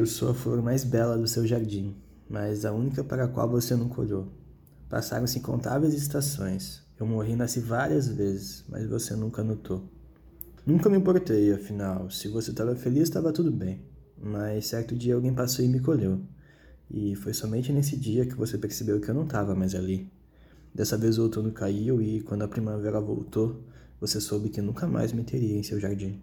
Eu sou a flor mais bela do seu jardim, mas a única para a qual você nunca olhou. Passaram-se incontáveis estações. Eu morri e nasci várias vezes, mas você nunca notou. Nunca me importei, afinal. Se você estava feliz, estava tudo bem. Mas certo dia alguém passou e me colheu. E foi somente nesse dia que você percebeu que eu não estava mais ali. Dessa vez o outono caiu e, quando a primavera voltou, você soube que nunca mais me teria em seu jardim.